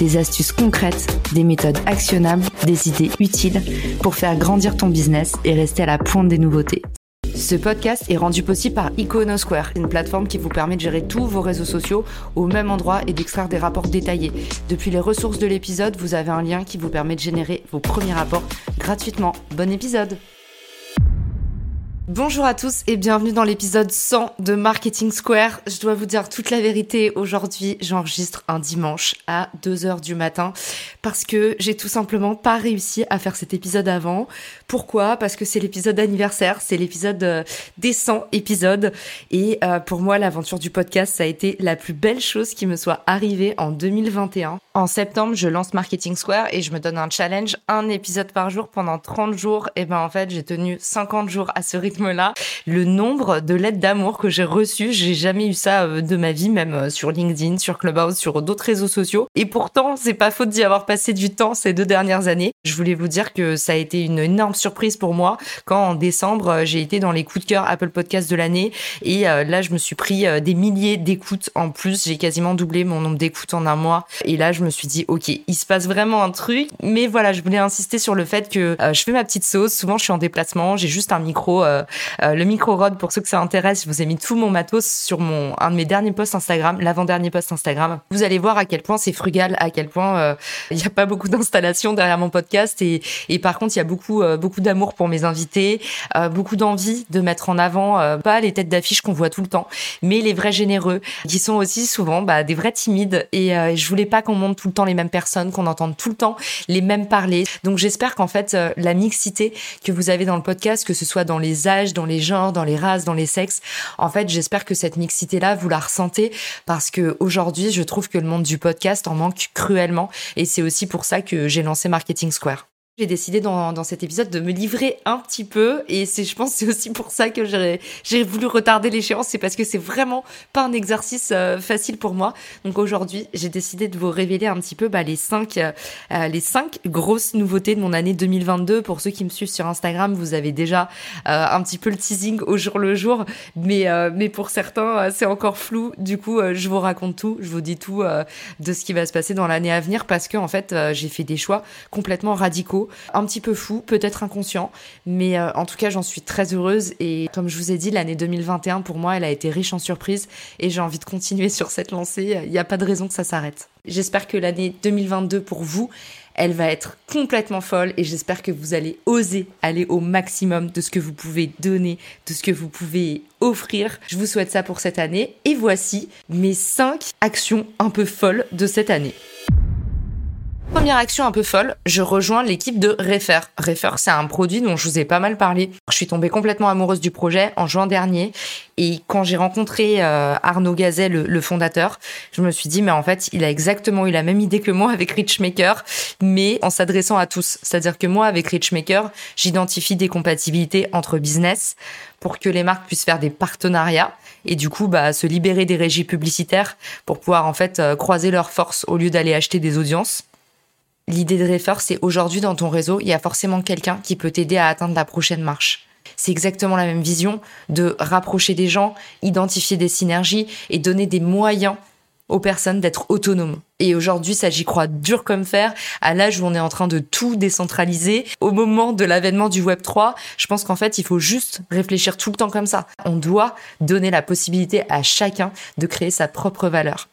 des astuces concrètes, des méthodes actionnables, des idées utiles pour faire grandir ton business et rester à la pointe des nouveautés. Ce podcast est rendu possible par Iconosquare, une plateforme qui vous permet de gérer tous vos réseaux sociaux au même endroit et d'extraire des rapports détaillés. Depuis les ressources de l'épisode, vous avez un lien qui vous permet de générer vos premiers rapports gratuitement. Bon épisode Bonjour à tous et bienvenue dans l'épisode 100 de Marketing Square. Je dois vous dire toute la vérité, aujourd'hui j'enregistre un dimanche à 2h du matin parce que j'ai tout simplement pas réussi à faire cet épisode avant. Pourquoi? Parce que c'est l'épisode anniversaire, c'est l'épisode euh, des 100 épisodes et euh, pour moi l'aventure du podcast ça a été la plus belle chose qui me soit arrivée en 2021. En septembre je lance Marketing Square et je me donne un challenge, un épisode par jour pendant 30 jours et ben en fait j'ai tenu 50 jours à ce rythme là le nombre de lettres d'amour que j'ai reçues, j'ai jamais eu ça euh, de ma vie, même euh, sur LinkedIn, sur Clubhouse, sur d'autres réseaux sociaux. Et pourtant, c'est pas faute d'y avoir passé du temps ces deux dernières années. Je voulais vous dire que ça a été une énorme surprise pour moi quand en décembre, euh, j'ai été dans les coups de cœur Apple Podcast de l'année. Et là, je me suis pris des milliers d'écoutes en plus. J'ai quasiment doublé mon nombre d'écoutes en un mois. Et là, je me suis dit, OK, il se passe vraiment un truc. Mais voilà, je voulais insister sur le fait que je fais ma petite sauce. Souvent, je suis en déplacement. J'ai juste un micro le micro rod, pour ceux que ça intéresse, je vous ai mis tout mon matos sur mon un de mes derniers posts Instagram, l'avant-dernier post Instagram. Vous allez voir à quel point c'est frugal, à quel point euh, il n'y a pas beaucoup d'installations derrière mon podcast et, par contre il y a beaucoup euh, beaucoup d'amour pour mes invités, beaucoup d'envie de mettre en avant pas les têtes d'affiche qu'on voit tout le temps, mais les vrais généreux qui sont aussi souvent bah, des vrais timides et je voulais pas qu'on monte tout le temps les mêmes personnes, qu'on entende tout le temps les mêmes parler. Donc j'espère qu'en fait la mixité que vous avez dans le podcast, que ce soit dans les dans les genres, dans les races, dans les sexes. En fait, j'espère que cette mixité-là, vous la ressentez parce que aujourd'hui, je trouve que le monde du podcast en manque cruellement et c'est aussi pour ça que j'ai lancé Marketing Square. J'ai décidé dans, dans, cet épisode de me livrer un petit peu et c'est, je pense, c'est aussi pour ça que j'ai, voulu retarder l'échéance. C'est parce que c'est vraiment pas un exercice euh, facile pour moi. Donc aujourd'hui, j'ai décidé de vous révéler un petit peu bah, les cinq, euh, les cinq grosses nouveautés de mon année 2022. Pour ceux qui me suivent sur Instagram, vous avez déjà euh, un petit peu le teasing au jour le jour, mais mais pour certains, c'est encore flou. Du coup, je vous raconte tout, je vous dis tout de ce qui va se passer dans l'année à venir parce que en fait, j'ai fait des choix complètement radicaux un petit peu fou, peut-être inconscient, mais euh, en tout cas j'en suis très heureuse et comme je vous ai dit, l'année 2021 pour moi elle a été riche en surprises et j'ai envie de continuer sur cette lancée, il n'y a pas de raison que ça s'arrête. J'espère que l'année 2022 pour vous, elle va être complètement folle et j'espère que vous allez oser aller au maximum de ce que vous pouvez donner, de ce que vous pouvez offrir. Je vous souhaite ça pour cette année et voici mes 5 actions un peu folles de cette année. Première action un peu folle, je rejoins l'équipe de Refer. Refer, c'est un produit dont je vous ai pas mal parlé. Je suis tombée complètement amoureuse du projet en juin dernier. Et quand j'ai rencontré euh, Arnaud Gazet, le, fondateur, je me suis dit, mais en fait, il a exactement eu la même idée que moi avec Richmaker, mais en s'adressant à tous. C'est-à-dire que moi, avec Richmaker, j'identifie des compatibilités entre business pour que les marques puissent faire des partenariats et du coup bah, se libérer des régies publicitaires pour pouvoir en fait euh, croiser leurs forces au lieu d'aller acheter des audiences. L'idée de Refer, c'est aujourd'hui dans ton réseau, il y a forcément quelqu'un qui peut t'aider à atteindre la prochaine marche. C'est exactement la même vision de rapprocher des gens, identifier des synergies et donner des moyens aux personnes d'être autonomes. Et aujourd'hui, ça j'y crois dur comme fer, à l'âge où on est en train de tout décentraliser, au moment de l'avènement du Web 3, je pense qu'en fait, il faut juste réfléchir tout le temps comme ça. On doit donner la possibilité à chacun de créer sa propre valeur.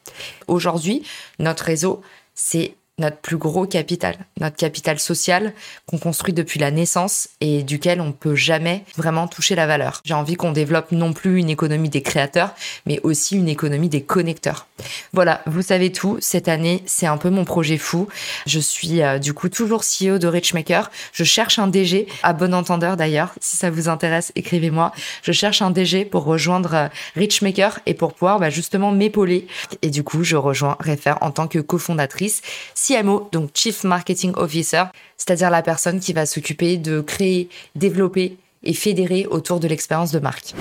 Aujourd'hui, notre réseau, c'est notre plus gros capital, notre capital social qu'on construit depuis la naissance et duquel on peut jamais vraiment toucher la valeur. J'ai envie qu'on développe non plus une économie des créateurs, mais aussi une économie des connecteurs. Voilà, vous savez tout. Cette année, c'est un peu mon projet fou. Je suis euh, du coup toujours CEO de Richmaker. Je cherche un DG, à bon entendeur d'ailleurs. Si ça vous intéresse, écrivez-moi. Je cherche un DG pour rejoindre euh, Richmaker et pour pouvoir bah, justement m'épauler. Et du coup, je rejoins Refer en tant que cofondatrice CMO, donc Chief Marketing Officer, c'est-à-dire la personne qui va s'occuper de créer, développer et fédérer autour de l'expérience de marque.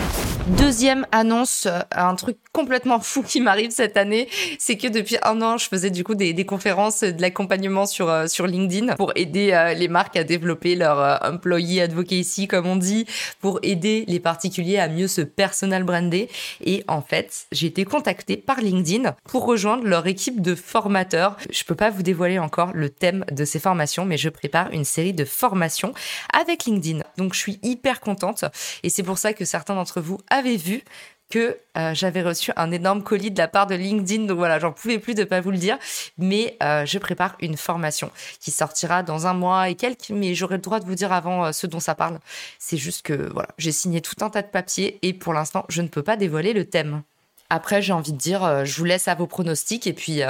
Deuxième annonce, euh, un truc complètement fou qui m'arrive cette année, c'est que depuis un an, je faisais du coup des, conférences, de l'accompagnement sur euh, sur LinkedIn pour aider euh, les marques à développer leur employee advocacy comme on dit, pour aider les particuliers à mieux se personal brander. Et en fait, j'ai été contactée par LinkedIn pour rejoindre leur équipe de formateurs. Je peux pas vous dévoiler encore le thème de ces formations, mais je prépare une série de formations avec LinkedIn. Donc je suis hyper contente et c'est pour ça que certains d'entre vous avez vu que euh, j'avais reçu un énorme colis de la part de LinkedIn. Donc voilà, j'en pouvais plus de pas vous le dire. Mais euh, je prépare une formation qui sortira dans un mois et quelques. Mais j'aurai le droit de vous dire avant euh, ce dont ça parle. C'est juste que voilà, j'ai signé tout un tas de papiers et pour l'instant, je ne peux pas dévoiler le thème. Après, j'ai envie de dire, je vous laisse à vos pronostics et puis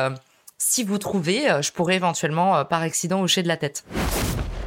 si vous trouvez, je pourrais éventuellement par accident hocher de la tête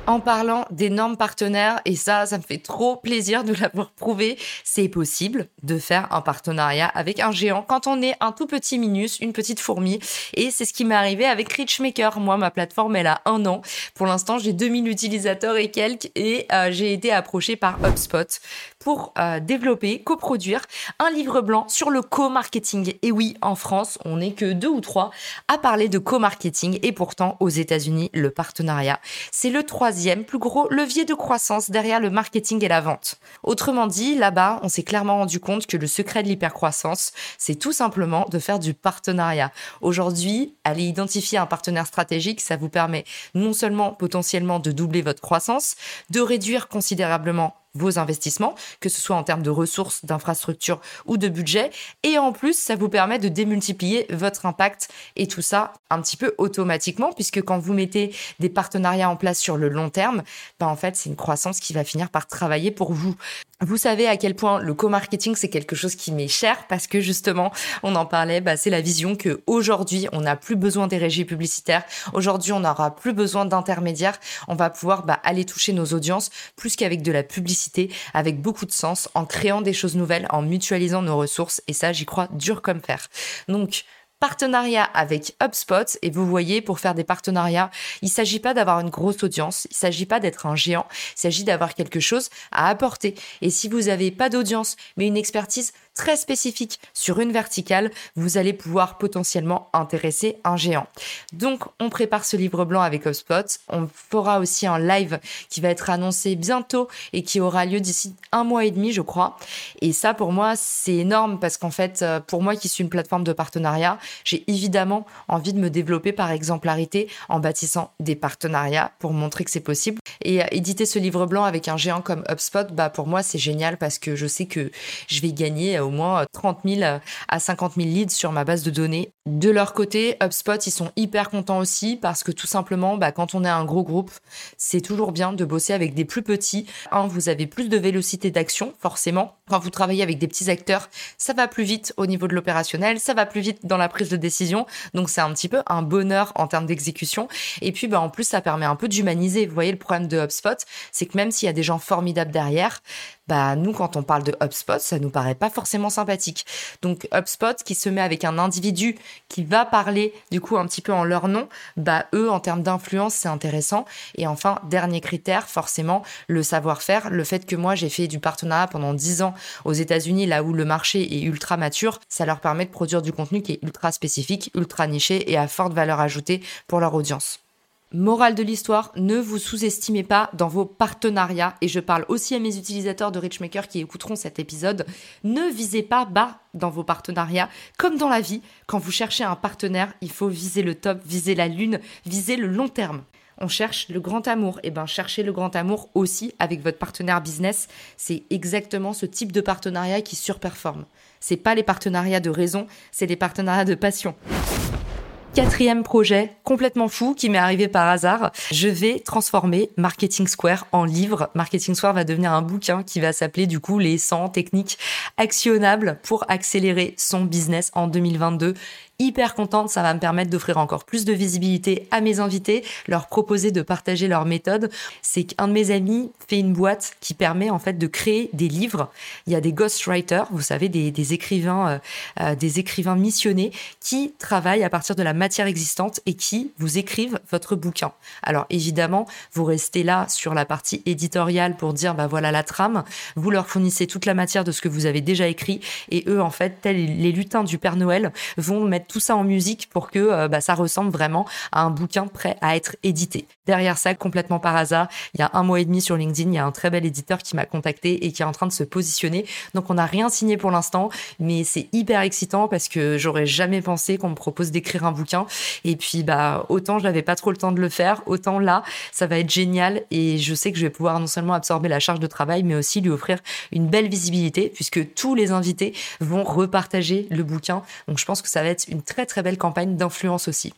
en parlant d'énormes partenaires et ça, ça me fait trop plaisir de l'avoir prouvé. C'est possible de faire un partenariat avec un géant quand on est un tout petit minus, une petite fourmi. Et c'est ce qui m'est arrivé avec Richmaker. Moi, ma plateforme, elle a un an. Pour l'instant, j'ai 2000 utilisateurs et quelques et euh, j'ai été approché par HubSpot pour euh, développer, coproduire un livre blanc sur le co-marketing. Et oui, en France, on n'est que deux ou trois à parler de co-marketing et pourtant aux États-Unis, le partenariat, c'est le troisième plus gros levier de croissance derrière le marketing et la vente. Autrement dit, là-bas, on s'est clairement rendu compte que le secret de l'hypercroissance, c'est tout simplement de faire du partenariat. Aujourd'hui, aller identifier un partenaire stratégique, ça vous permet non seulement potentiellement de doubler votre croissance, de réduire considérablement vos investissements, que ce soit en termes de ressources, d'infrastructures ou de budget. Et en plus, ça vous permet de démultiplier votre impact et tout ça un petit peu automatiquement, puisque quand vous mettez des partenariats en place sur le long terme, ben en fait, c'est une croissance qui va finir par travailler pour vous. Vous savez à quel point le co-marketing c'est quelque chose qui m'est cher parce que justement on en parlait, bah, c'est la vision que aujourd'hui on n'a plus besoin des régies publicitaires, aujourd'hui on n'aura plus besoin d'intermédiaires, on va pouvoir bah, aller toucher nos audiences plus qu'avec de la publicité, avec beaucoup de sens, en créant des choses nouvelles, en mutualisant nos ressources. Et ça j'y crois dur comme fer. Donc partenariat avec HubSpot et vous voyez pour faire des partenariats, il s'agit pas d'avoir une grosse audience, il s'agit pas d'être un géant, il s'agit d'avoir quelque chose à apporter. Et si vous avez pas d'audience mais une expertise très spécifique sur une verticale, vous allez pouvoir potentiellement intéresser un géant. Donc, on prépare ce livre blanc avec HubSpot. On fera aussi un live qui va être annoncé bientôt et qui aura lieu d'ici un mois et demi, je crois. Et ça, pour moi, c'est énorme parce qu'en fait, euh, pour moi qui suis une plateforme de partenariat, j'ai évidemment envie de me développer par exemplarité en bâtissant des partenariats pour montrer que c'est possible. Et euh, éditer ce livre blanc avec un géant comme HubSpot, bah, pour moi, c'est génial parce que je sais que je vais gagner au moins 30 000 à 50 000 leads sur ma base de données. De leur côté, HubSpot, ils sont hyper contents aussi parce que tout simplement, bah, quand on est un gros groupe, c'est toujours bien de bosser avec des plus petits. Un, vous avez plus de vélocité d'action, forcément. Quand vous travaillez avec des petits acteurs, ça va plus vite au niveau de l'opérationnel, ça va plus vite dans la prise de décision. Donc c'est un petit peu un bonheur en termes d'exécution. Et puis, bah, en plus, ça permet un peu d'humaniser. Vous voyez, le problème de HubSpot, c'est que même s'il y a des gens formidables derrière, bah nous quand on parle de HubSpot, ça nous paraît pas forcément sympathique. Donc HubSpot qui se met avec un individu qui va parler du coup un petit peu en leur nom, bah eux en termes d'influence, c'est intéressant et enfin dernier critère forcément le savoir-faire, le fait que moi j'ai fait du partenariat pendant 10 ans aux États-Unis là où le marché est ultra mature, ça leur permet de produire du contenu qui est ultra spécifique, ultra niché et à forte valeur ajoutée pour leur audience. Morale de l'histoire, ne vous sous-estimez pas dans vos partenariats, et je parle aussi à mes utilisateurs de Richmaker qui écouteront cet épisode, ne visez pas bas dans vos partenariats. Comme dans la vie, quand vous cherchez un partenaire, il faut viser le top, viser la lune, viser le long terme. On cherche le grand amour. Et eh ben, cherchez le grand amour aussi avec votre partenaire business. C'est exactement ce type de partenariat qui surperforme. C'est pas les partenariats de raison, c'est les partenariats de passion. Quatrième projet complètement fou qui m'est arrivé par hasard. Je vais transformer Marketing Square en livre. Marketing Square va devenir un bouquin qui va s'appeler du coup les 100 techniques actionnables pour accélérer son business en 2022 hyper contente. Ça va me permettre d'offrir encore plus de visibilité à mes invités, leur proposer de partager leur méthode. C'est qu'un de mes amis fait une boîte qui permet en fait de créer des livres. Il y a des ghostwriters, vous savez, des, écrivains, euh, euh, des écrivains missionnés qui travaillent à partir de la matière existante et qui vous écrivent votre bouquin. Alors évidemment, vous restez là sur la partie éditoriale pour dire bah voilà la trame. Vous leur fournissez toute la matière de ce que vous avez déjà écrit et eux en fait, tels les lutins du Père Noël, vont mettre tout ça en musique pour que euh, bah, ça ressemble vraiment à un bouquin prêt à être édité. Derrière ça, complètement par hasard, il y a un mois et demi sur LinkedIn, il y a un très bel éditeur qui m'a contacté et qui est en train de se positionner. Donc on n'a rien signé pour l'instant, mais c'est hyper excitant parce que j'aurais jamais pensé qu'on me propose d'écrire un bouquin. Et puis bah autant je n'avais pas trop le temps de le faire, autant là ça va être génial et je sais que je vais pouvoir non seulement absorber la charge de travail, mais aussi lui offrir une belle visibilité puisque tous les invités vont repartager le bouquin. Donc je pense que ça va être une très très belle campagne d'influence aussi.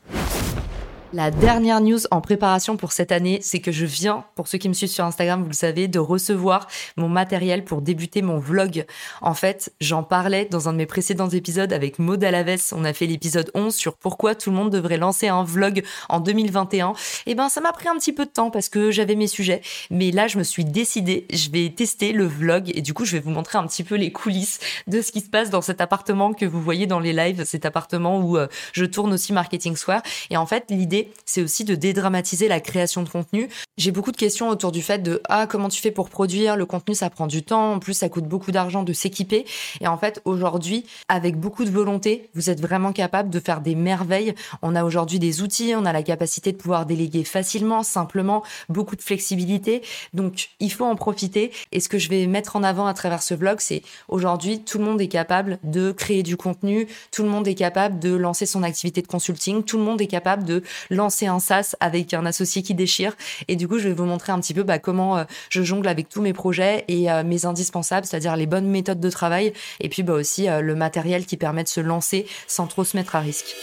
La dernière news en préparation pour cette année, c'est que je viens, pour ceux qui me suivent sur Instagram, vous le savez, de recevoir mon matériel pour débuter mon vlog. En fait, j'en parlais dans un de mes précédents épisodes avec Maud Alaves. On a fait l'épisode 11 sur pourquoi tout le monde devrait lancer un vlog en 2021. Et ben, ça m'a pris un petit peu de temps parce que j'avais mes sujets. Mais là, je me suis décidée, je vais tester le vlog et du coup, je vais vous montrer un petit peu les coulisses de ce qui se passe dans cet appartement que vous voyez dans les lives, cet appartement où euh, je tourne aussi Marketing Square. Et en fait, l'idée c'est aussi de dédramatiser la création de contenu. J'ai beaucoup de questions autour du fait de ah comment tu fais pour produire? Le contenu, ça prend du temps, en plus ça coûte beaucoup d'argent de s'équiper. Et en fait aujourd'hui, avec beaucoup de volonté, vous êtes vraiment capable de faire des merveilles. On a aujourd'hui des outils, on a la capacité de pouvoir déléguer facilement, simplement, beaucoup de flexibilité. Donc il faut en profiter. Et ce que je vais mettre en avant à travers ce vlog, c'est aujourd'hui tout le monde est capable de créer du contenu, tout le monde est capable de lancer son activité de consulting, tout le monde est capable de lancer un SaaS avec un associé qui déchire. Et du coup, je vais vous montrer un petit peu bah, comment euh, je jongle avec tous mes projets et euh, mes indispensables, c'est-à-dire les bonnes méthodes de travail et puis bah, aussi euh, le matériel qui permet de se lancer sans trop se mettre à risque.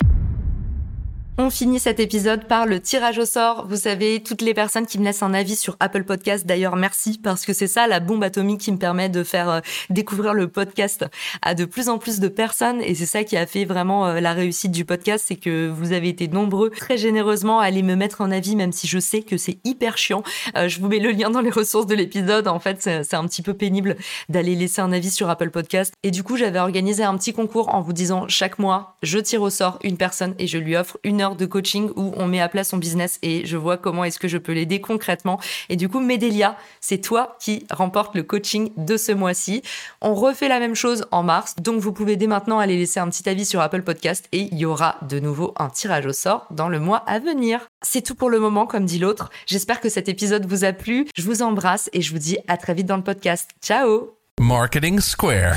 On finit cet épisode par le tirage au sort. Vous savez, toutes les personnes qui me laissent un avis sur Apple Podcast, d'ailleurs, merci parce que c'est ça la bombe atomique qui me permet de faire euh, découvrir le podcast à de plus en plus de personnes et c'est ça qui a fait vraiment euh, la réussite du podcast, c'est que vous avez été nombreux très généreusement à aller me mettre un avis même si je sais que c'est hyper chiant. Euh, je vous mets le lien dans les ressources de l'épisode. En fait, c'est un petit peu pénible d'aller laisser un avis sur Apple Podcast et du coup, j'avais organisé un petit concours en vous disant chaque mois, je tire au sort une personne et je lui offre une heure de coaching où on met à plat son business et je vois comment est-ce que je peux l'aider concrètement. Et du coup, Médélia, c'est toi qui remporte le coaching de ce mois-ci. On refait la même chose en mars, donc vous pouvez dès maintenant aller laisser un petit avis sur Apple Podcast et il y aura de nouveau un tirage au sort dans le mois à venir. C'est tout pour le moment, comme dit l'autre. J'espère que cet épisode vous a plu. Je vous embrasse et je vous dis à très vite dans le podcast. Ciao Marketing Square.